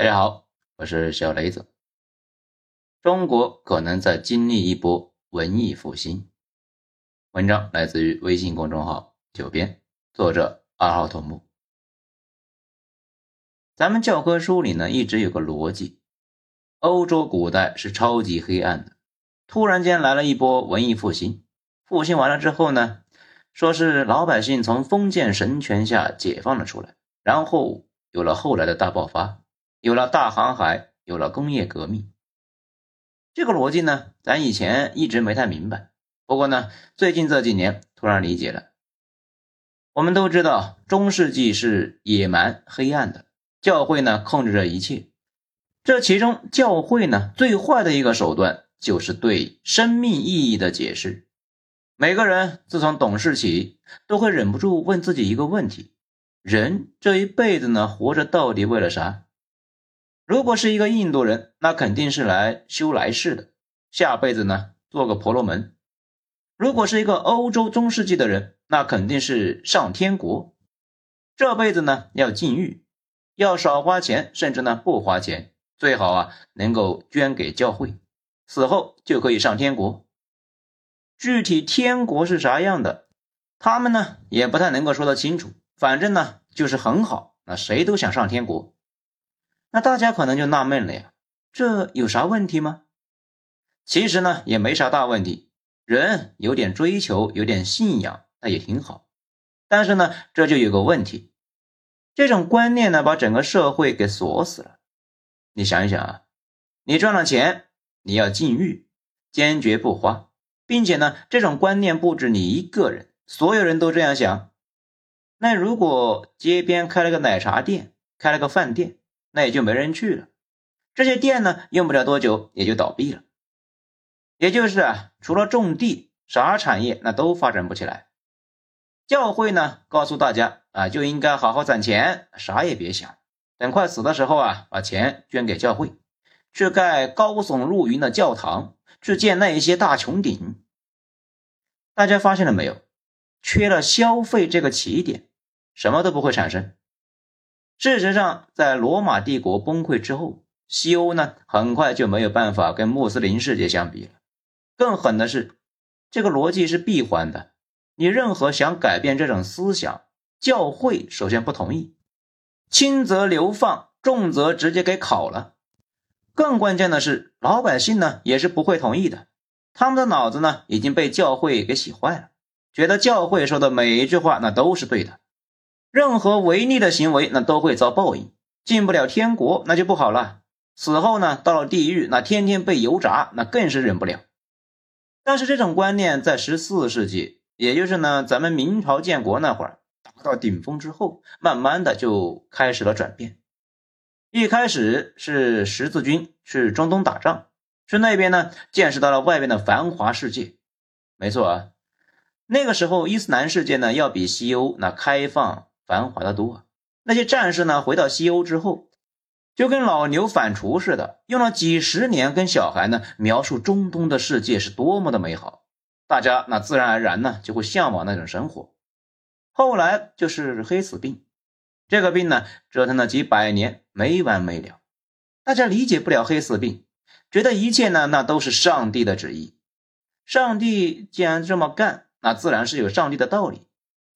大家好，我是小雷子。中国可能在经历一波文艺复兴。文章来自于微信公众号“九编”，作者二号头目。咱们教科书里呢，一直有个逻辑：欧洲古代是超级黑暗的，突然间来了一波文艺复兴。复兴完了之后呢，说是老百姓从封建神权下解放了出来，然后有了后来的大爆发。有了大航海，有了工业革命，这个逻辑呢，咱以前一直没太明白。不过呢，最近这几年突然理解了。我们都知道，中世纪是野蛮黑暗的，教会呢控制着一切。这其中，教会呢最坏的一个手段，就是对生命意义的解释。每个人自从懂事起，都会忍不住问自己一个问题：人这一辈子呢，活着到底为了啥？如果是一个印度人，那肯定是来修来世的，下辈子呢做个婆罗门；如果是一个欧洲中世纪的人，那肯定是上天国，这辈子呢要禁欲，要少花钱，甚至呢不花钱，最好啊能够捐给教会，死后就可以上天国。具体天国是啥样的，他们呢也不太能够说得清楚，反正呢就是很好，那谁都想上天国。那大家可能就纳闷了呀，这有啥问题吗？其实呢，也没啥大问题。人有点追求，有点信仰，那也挺好。但是呢，这就有个问题，这种观念呢，把整个社会给锁死了。你想一想啊，你赚了钱，你要禁欲，坚决不花，并且呢，这种观念不止你一个人，所有人都这样想。那如果街边开了个奶茶店，开了个饭店？那也就没人去了，这些店呢，用不了多久也就倒闭了。也就是啊，除了种地，啥产业那都发展不起来。教会呢，告诉大家啊，就应该好好攒钱，啥也别想，等快死的时候啊，把钱捐给教会，去盖高耸入云的教堂，去建那一些大穹顶。大家发现了没有？缺了消费这个起点，什么都不会产生。事实上，在罗马帝国崩溃之后，西欧呢很快就没有办法跟穆斯林世界相比了。更狠的是，这个逻辑是闭环的。你任何想改变这种思想，教会首先不同意，轻则流放，重则直接给烤了。更关键的是，老百姓呢也是不会同意的。他们的脑子呢已经被教会给洗坏了，觉得教会说的每一句话那都是对的。任何违逆的行为，那都会遭报应，进不了天国，那就不好了。死后呢，到了地狱，那天天被油炸，那更是忍不了。但是这种观念在十四世纪，也就是呢咱们明朝建国那会儿达到顶峰之后，慢慢的就开始了转变。一开始是十字军去中东打仗，去那边呢见识到了外边的繁华世界。没错啊，那个时候伊斯兰世界呢要比西欧那开放。繁华的多，那些战士呢？回到西欧之后，就跟老牛反刍似的，用了几十年跟小孩呢描述中东的世界是多么的美好，大家那自然而然呢就会向往那种生活。后来就是黑死病，这个病呢折腾了几百年没完没了，大家理解不了黑死病，觉得一切呢那都是上帝的旨意，上帝既然这么干，那自然是有上帝的道理。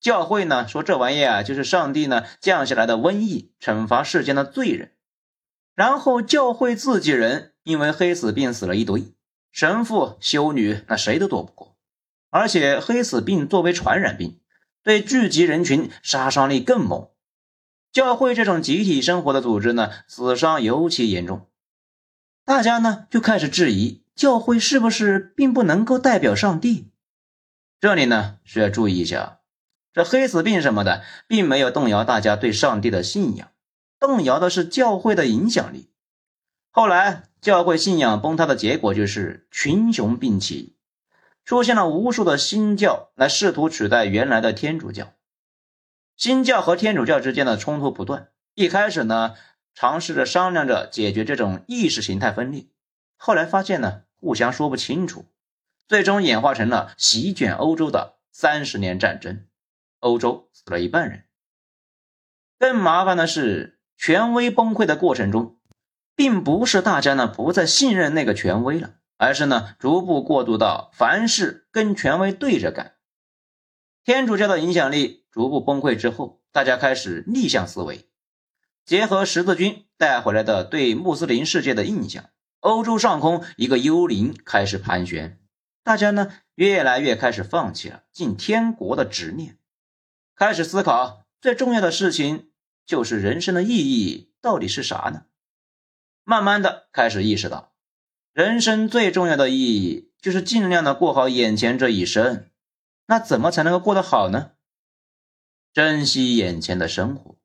教会呢说这玩意啊，就是上帝呢降下来的瘟疫，惩罚世间的罪人。然后教会自己人因为黑死病死了一堆，神父、修女那谁都躲不过。而且黑死病作为传染病，对聚集人群杀伤力更猛。教会这种集体生活的组织呢，死伤尤其严重。大家呢就开始质疑，教会是不是并不能够代表上帝？这里呢需要注意一下。这黑死病什么的，并没有动摇大家对上帝的信仰，动摇的是教会的影响力。后来教会信仰崩塌的结果就是群雄并起，出现了无数的新教来试图取代原来的天主教。新教和天主教之间的冲突不断，一开始呢，尝试着商量着解决这种意识形态分裂，后来发现呢，互相说不清楚，最终演化成了席卷欧洲的三十年战争。欧洲死了一半人。更麻烦的是，权威崩溃的过程中，并不是大家呢不再信任那个权威了，而是呢逐步过渡到凡事跟权威对着干。天主教的影响力逐步崩溃之后，大家开始逆向思维，结合十字军带回来的对穆斯林世界的印象，欧洲上空一个幽灵开始盘旋。大家呢越来越开始放弃了进天国的执念，开始思考最重要的事情就是人生的意义到底是啥呢？慢慢的开始意识到，人生最重要的意义就是尽量的过好眼前这一生。那怎么才能够过得好呢？珍惜眼前的生活。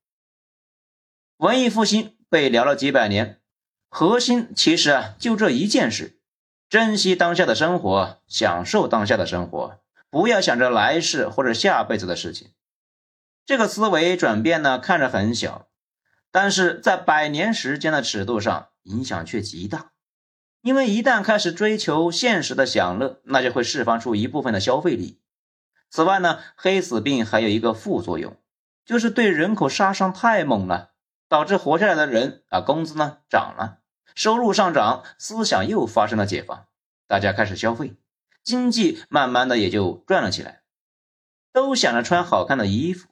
文艺复兴被聊了几百年，核心其实啊就这一件事：珍惜当下的生活，享受当下的生活，不要想着来世或者下辈子的事情。这个思维转变呢，看着很小。但是在百年时间的尺度上，影响却极大。因为一旦开始追求现实的享乐，那就会释放出一部分的消费力。此外呢，黑死病还有一个副作用，就是对人口杀伤太猛了，导致活下来的人啊，工资呢涨了，收入上涨，思想又发生了解放，大家开始消费，经济慢慢的也就转了起来，都想着穿好看的衣服，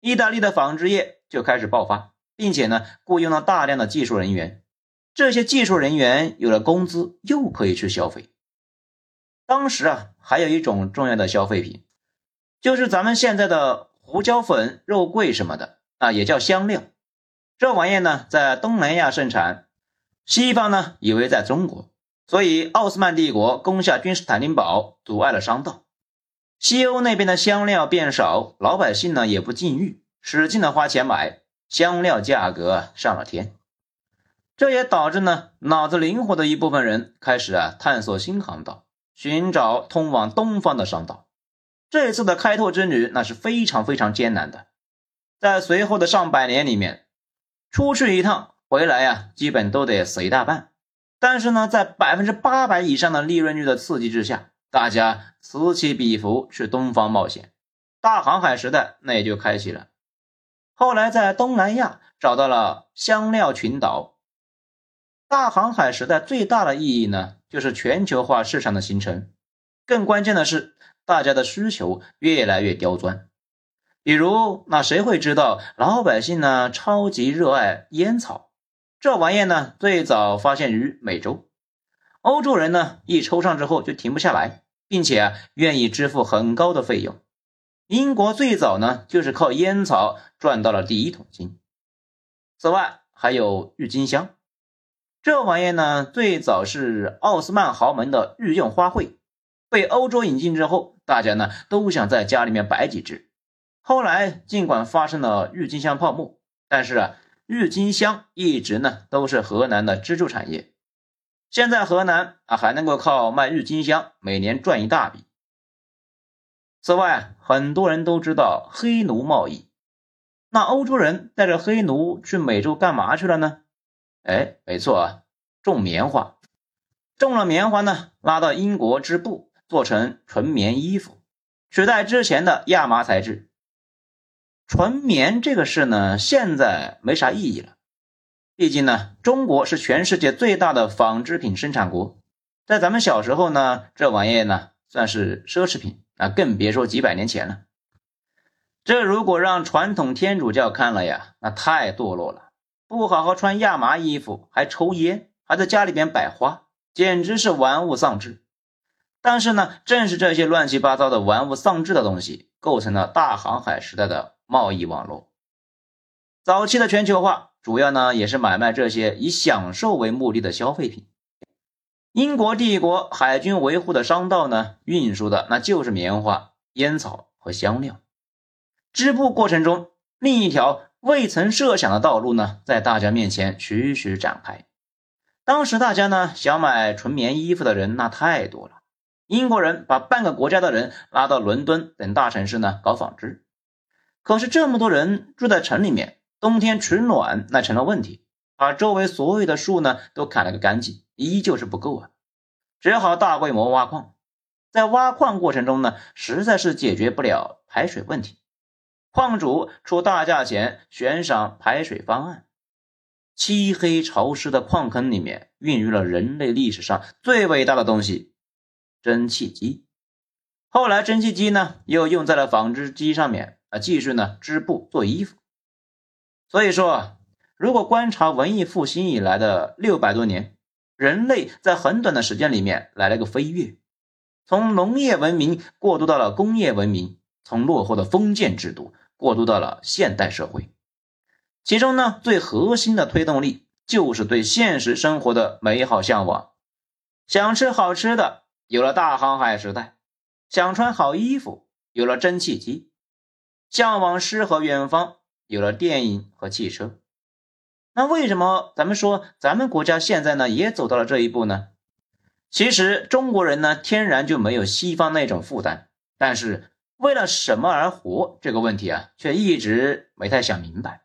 意大利的纺织业就开始爆发。并且呢，雇佣了大量的技术人员，这些技术人员有了工资，又可以去消费。当时啊，还有一种重要的消费品，就是咱们现在的胡椒粉、肉桂什么的啊，也叫香料。这玩意呢，在东南亚盛产，西方呢以为在中国，所以奥斯曼帝国攻下君士坦丁堡，阻碍了商道。西欧那边的香料变少，老百姓呢也不禁欲，使劲的花钱买。香料价格上了天，这也导致呢脑子灵活的一部分人开始啊探索新航道，寻找通往东方的商道。这次的开拓之旅那是非常非常艰难的，在随后的上百年里面，出去一趟回来呀，基本都得死一大半。但是呢，在百分之八百以上的利润率的刺激之下，大家此起彼伏去东方冒险，大航海时代那也就开启了。后来在东南亚找到了香料群岛。大航海时代最大的意义呢，就是全球化市场的形成。更关键的是，大家的需求越来越刁钻。比如，那谁会知道老百姓呢超级热爱烟草？这玩意呢，最早发现于美洲。欧洲人呢，一抽上之后就停不下来，并且啊，愿意支付很高的费用。英国最早呢，就是靠烟草赚到了第一桶金。此外，还有郁金香，这玩意呢，最早是奥斯曼豪门的御用花卉，被欧洲引进之后，大家呢都想在家里面摆几只。后来，尽管发生了郁金香泡沫，但是啊，郁金香一直呢都是河南的支柱产业。现在河南啊还能够靠卖郁金香每年赚一大笔。此外，很多人都知道黑奴贸易。那欧洲人带着黑奴去美洲干嘛去了呢？哎，没错啊，种棉花。种了棉花呢，拉到英国织布，做成纯棉衣服，取代之前的亚麻材质。纯棉这个事呢，现在没啥意义了。毕竟呢，中国是全世界最大的纺织品生产国，在咱们小时候呢，这玩意呢算是奢侈品。那更别说几百年前了。这如果让传统天主教看了呀，那太堕落了。不好好穿亚麻衣服，还抽烟，还在家里边摆花，简直是玩物丧志。但是呢，正是这些乱七八糟的玩物丧志的东西，构成了大航海时代的贸易网络。早期的全球化主要呢，也是买卖这些以享受为目的的消费品。英国帝国海军维护的商道呢，运输的那就是棉花、烟草和香料。织布过程中，另一条未曾设想的道路呢，在大家面前徐徐展开。当时大家呢，想买纯棉衣服的人那太多了。英国人把半个国家的人拉到伦敦等大城市呢，搞纺织。可是这么多人住在城里面，冬天取暖那成了问题，把周围所有的树呢都砍了个干净。依旧是不够啊，只好大规模挖矿。在挖矿过程中呢，实在是解决不了排水问题，矿主出大价钱悬赏排水方案。漆黑潮湿的矿坑里面孕育了人类历史上最伟大的东西——蒸汽机。后来，蒸汽机呢又用在了纺织机上面啊，继续呢织布做衣服。所以说，如果观察文艺复兴以来的六百多年，人类在很短的时间里面来了个飞跃，从农业文明过渡到了工业文明，从落后的封建制度过渡到了现代社会。其中呢，最核心的推动力就是对现实生活的美好向往，想吃好吃的，有了大航海时代。想穿好衣服，有了蒸汽机；向往诗和远方，有了电影和汽车。那为什么咱们说咱们国家现在呢也走到了这一步呢？其实中国人呢天然就没有西方那种负担，但是为了什么而活这个问题啊，却一直没太想明白。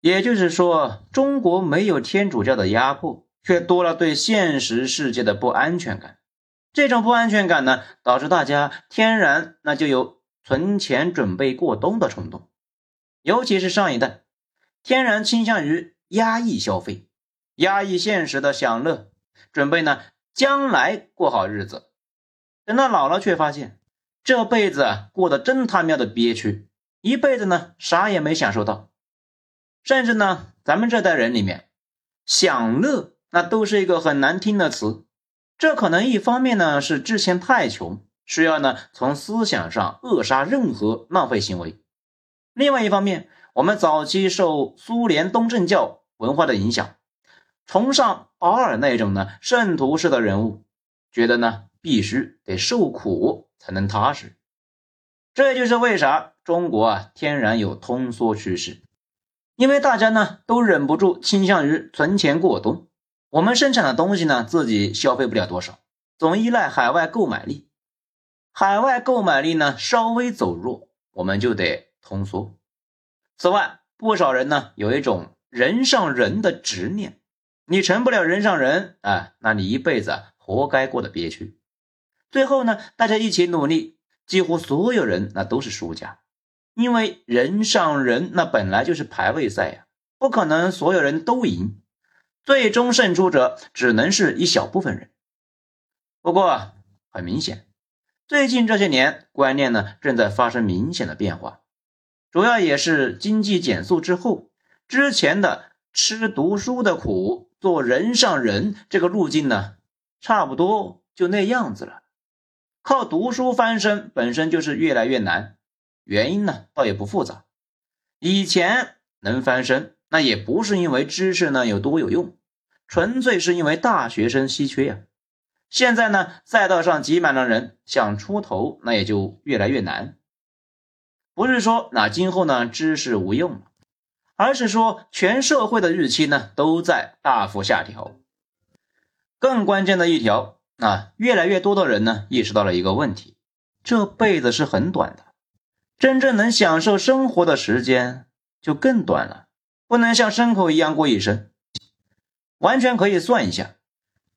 也就是说，中国没有天主教的压迫，却多了对现实世界的不安全感。这种不安全感呢，导致大家天然那就有存钱准备过冬的冲动，尤其是上一代，天然倾向于压抑消费，压抑现实的享乐，准备呢将来过好日子。等到老了，却发现这辈子过得真他喵的憋屈，一辈子呢啥也没享受到，甚至呢咱们这代人里面，享乐那都是一个很难听的词。这可能一方面呢是之前太穷，需要呢从思想上扼杀任何浪费行为；另外一方面，我们早期受苏联东正教文化的影响，崇尚保尔那种呢圣徒式的人物，觉得呢必须得受苦才能踏实。这就是为啥中国啊天然有通缩趋势，因为大家呢都忍不住倾向于存钱过冬。我们生产的东西呢，自己消费不了多少，总依赖海外购买力。海外购买力呢稍微走弱，我们就得通缩。此外，不少人呢有一种人上人的执念，你成不了人上人，啊，那你一辈子活该过得憋屈。最后呢，大家一起努力，几乎所有人那都是输家，因为人上人那本来就是排位赛呀，不可能所有人都赢。最终胜出者只能是一小部分人。不过很明显，最近这些年观念呢正在发生明显的变化，主要也是经济减速之后，之前的吃读书的苦、做人上人这个路径呢，差不多就那样子了。靠读书翻身本身就是越来越难，原因呢倒也不复杂。以前能翻身。那也不是因为知识呢有多有用，纯粹是因为大学生稀缺呀。现在呢，赛道上挤满了人，想出头那也就越来越难。不是说那今后呢知识无用了，而是说全社会的预期呢都在大幅下调。更关键的一条啊，越来越多的人呢意识到了一个问题：这辈子是很短的，真正能享受生活的时间就更短了。不能像牲口一样过一生，完全可以算一下。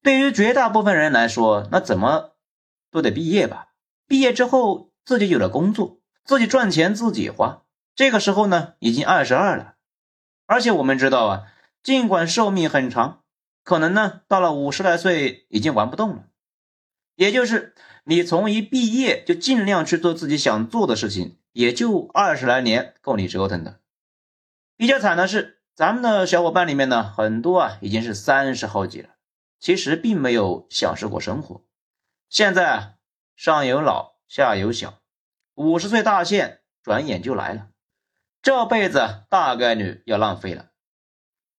对于绝大部分人来说，那怎么都得毕业吧？毕业之后自己有了工作，自己赚钱自己花。这个时候呢，已经二十二了。而且我们知道啊，尽管寿命很长，可能呢到了五十来岁已经玩不动了。也就是你从一毕业就尽量去做自己想做的事情，也就二十来年够你折腾的。比较惨的是，咱们的小伙伴里面呢，很多啊已经是三十好几了，其实并没有享受过生活。现在，上有老，下有小，五十岁大限转眼就来了，这辈子大概率要浪费了。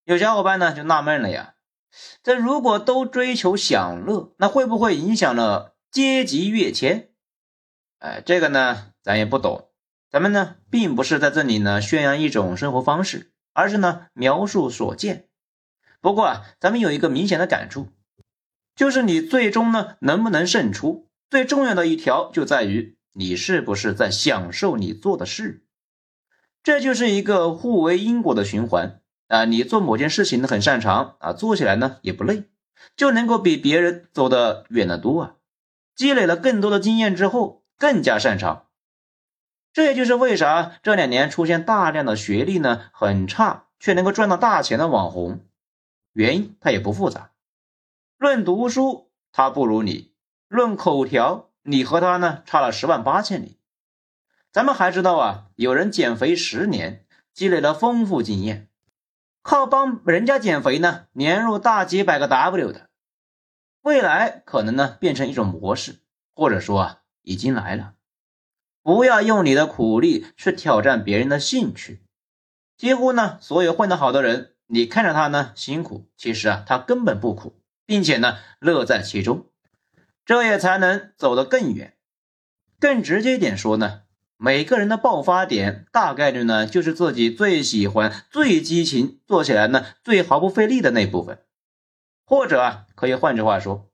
有小伙伴呢就纳闷了呀，这如果都追求享乐，那会不会影响了阶级跃迁？哎，这个呢，咱也不懂。咱们呢，并不是在这里呢宣扬一种生活方式，而是呢描述所见。不过啊，咱们有一个明显的感触，就是你最终呢能不能胜出，最重要的一条就在于你是不是在享受你做的事。这就是一个互为因果的循环啊！你做某件事情很擅长啊，做起来呢也不累，就能够比别人走得远得多啊。积累了更多的经验之后，更加擅长。这也就是为啥这两年出现大量的学历呢很差却能够赚到大钱的网红，原因他也不复杂。论读书，他不如你；论口条，你和他呢差了十万八千里。咱们还知道啊，有人减肥十年，积累了丰富经验，靠帮人家减肥呢，年入大几百个 W 的，未来可能呢变成一种模式，或者说啊已经来了。不要用你的苦力去挑战别人的兴趣。几乎呢，所有混得好的人，你看着他呢辛苦，其实啊他根本不苦，并且呢乐在其中，这也才能走得更远。更直接一点说呢，每个人的爆发点大概率呢就是自己最喜欢、最激情、做起来呢最毫不费力的那部分。或者啊，可以换句话说。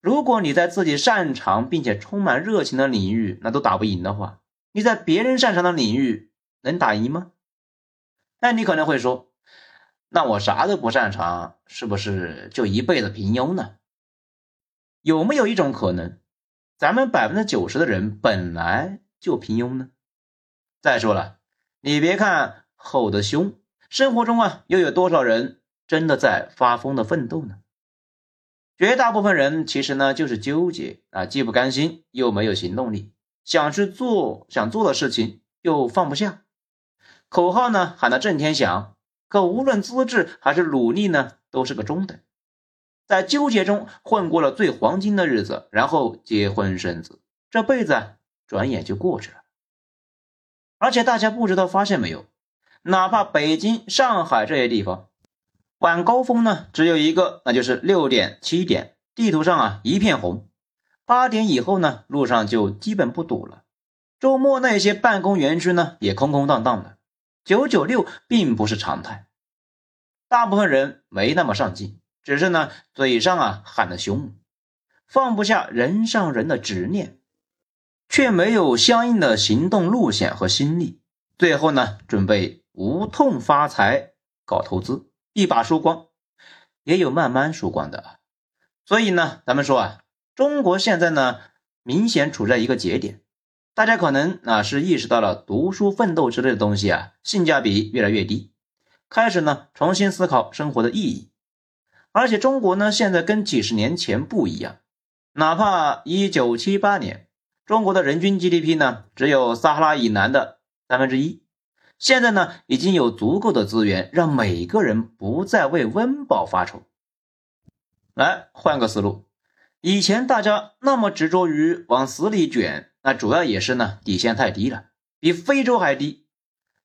如果你在自己擅长并且充满热情的领域那都打不赢的话，你在别人擅长的领域能打赢吗？那你可能会说，那我啥都不擅长，是不是就一辈子平庸呢？有没有一种可能，咱们百分之九十的人本来就平庸呢？再说了，你别看吼得凶，生活中啊又有多少人真的在发疯的奋斗呢？绝大部分人其实呢就是纠结啊，既不甘心又没有行动力，想去做想做的事情又放不下，口号呢喊得震天响，可无论资质还是努力呢都是个中等，在纠结中混过了最黄金的日子，然后结婚生子，这辈子转眼就过去了。而且大家不知道发现没有，哪怕北京、上海这些地方。晚高峰呢，只有一个，那就是六点、七点，地图上啊一片红。八点以后呢，路上就基本不堵了。周末那些办公园区呢，也空空荡荡的。九九六并不是常态，大部分人没那么上进，只是呢嘴上啊喊得凶，放不下人上人的执念，却没有相应的行动路线和心力。最后呢，准备无痛发财，搞投资。一把输光，也有慢慢输光的，所以呢，咱们说啊，中国现在呢，明显处在一个节点，大家可能啊是意识到了读书奋斗之类的东西啊，性价比越来越低，开始呢重新思考生活的意义，而且中国呢现在跟几十年前不一样，哪怕一九七八年，中国的人均 GDP 呢只有撒哈拉以南的三分之一。现在呢，已经有足够的资源，让每个人不再为温饱发愁。来换个思路，以前大家那么执着于往死里卷，那主要也是呢底线太低了，比非洲还低。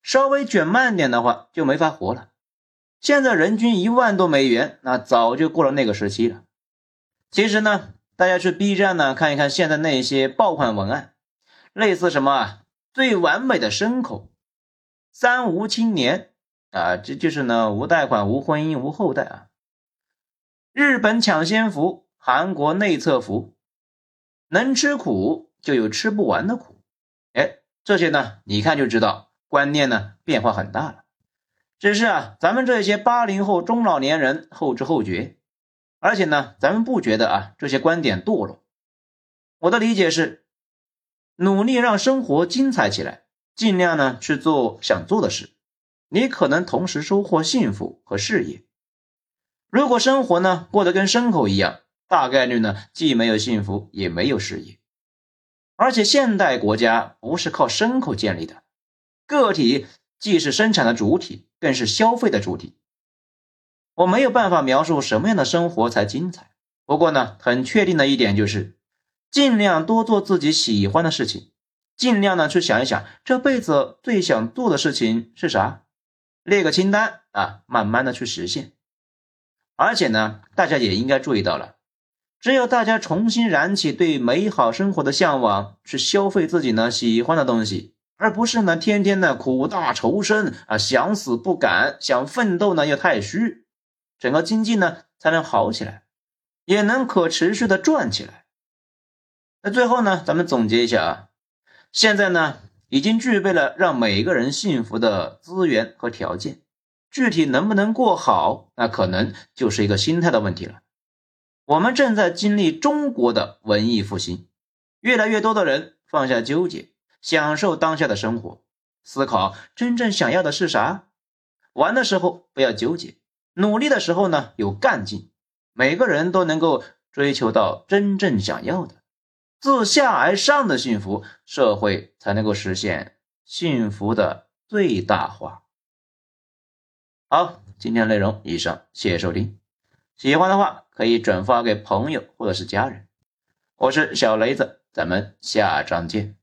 稍微卷慢点的话，就没法活了。现在人均一万多美元，那早就过了那个时期了。其实呢，大家去 B 站呢看一看现在那些爆款文案，类似什么啊，最完美的牲口。三无青年啊，这就是呢，无贷款、无婚姻、无后代啊。日本抢先福，韩国内测福，能吃苦就有吃不完的苦。哎，这些呢，你看就知道，观念呢变化很大了。只是啊，咱们这些八零后中老年人后知后觉，而且呢，咱们不觉得啊这些观点堕落。我的理解是，努力让生活精彩起来。尽量呢去做想做的事，你可能同时收获幸福和事业。如果生活呢过得跟牲口一样，大概率呢既没有幸福也没有事业。而且现代国家不是靠牲口建立的，个体既是生产的主体，更是消费的主体。我没有办法描述什么样的生活才精彩，不过呢很确定的一点就是，尽量多做自己喜欢的事情。尽量呢去想一想这辈子最想做的事情是啥，列个清单啊，慢慢的去实现。而且呢，大家也应该注意到了，只有大家重新燃起对美好生活的向往，去消费自己呢喜欢的东西，而不是呢天天的苦大仇深啊，想死不敢，想奋斗呢又太虚，整个经济呢才能好起来，也能可持续的转起来。那最后呢，咱们总结一下啊。现在呢，已经具备了让每个人幸福的资源和条件，具体能不能过好，那可能就是一个心态的问题了。我们正在经历中国的文艺复兴，越来越多的人放下纠结，享受当下的生活，思考真正想要的是啥。玩的时候不要纠结，努力的时候呢有干劲。每个人都能够追求到真正想要的，自下而上的幸福，社会才能够实现幸福的最大化。好，今天的内容以上，谢谢收听。喜欢的话可以转发给朋友或者是家人。我是小雷子，咱们下章见。